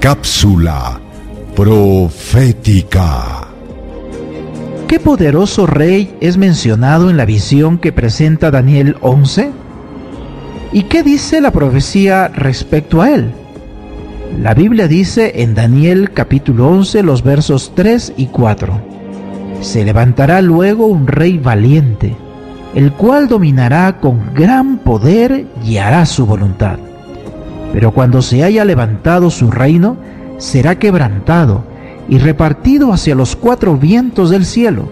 Cápsula profética. ¿Qué poderoso rey es mencionado en la visión que presenta Daniel 11? ¿Y qué dice la profecía respecto a él? La Biblia dice en Daniel capítulo 11 los versos 3 y 4. Se levantará luego un rey valiente, el cual dominará con gran poder y hará su voluntad. Pero cuando se haya levantado su reino, será quebrantado y repartido hacia los cuatro vientos del cielo,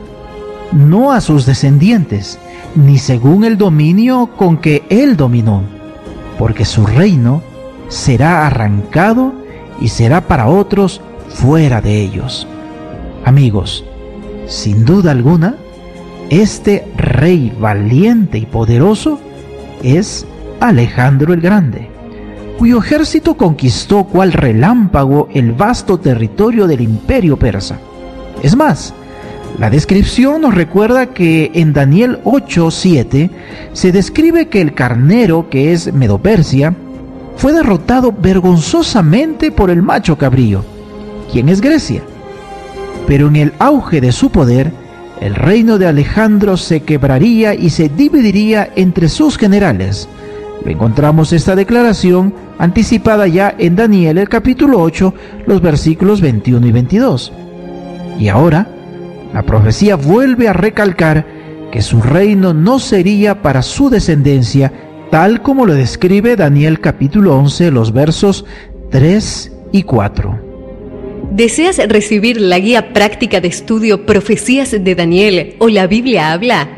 no a sus descendientes, ni según el dominio con que él dominó, porque su reino será arrancado y será para otros fuera de ellos. Amigos, sin duda alguna, este rey valiente y poderoso es Alejandro el Grande cuyo ejército conquistó cual relámpago el vasto territorio del imperio persa. Es más, la descripción nos recuerda que en Daniel 8:7 se describe que el carnero, que es Medopersia, fue derrotado vergonzosamente por el macho cabrío, quien es Grecia. Pero en el auge de su poder, el reino de Alejandro se quebraría y se dividiría entre sus generales. Encontramos esta declaración anticipada ya en Daniel el capítulo 8, los versículos 21 y 22. Y ahora, la profecía vuelve a recalcar que su reino no sería para su descendencia, tal como lo describe Daniel capítulo 11, los versos 3 y 4. ¿Deseas recibir la guía práctica de estudio Profecías de Daniel o la Biblia habla?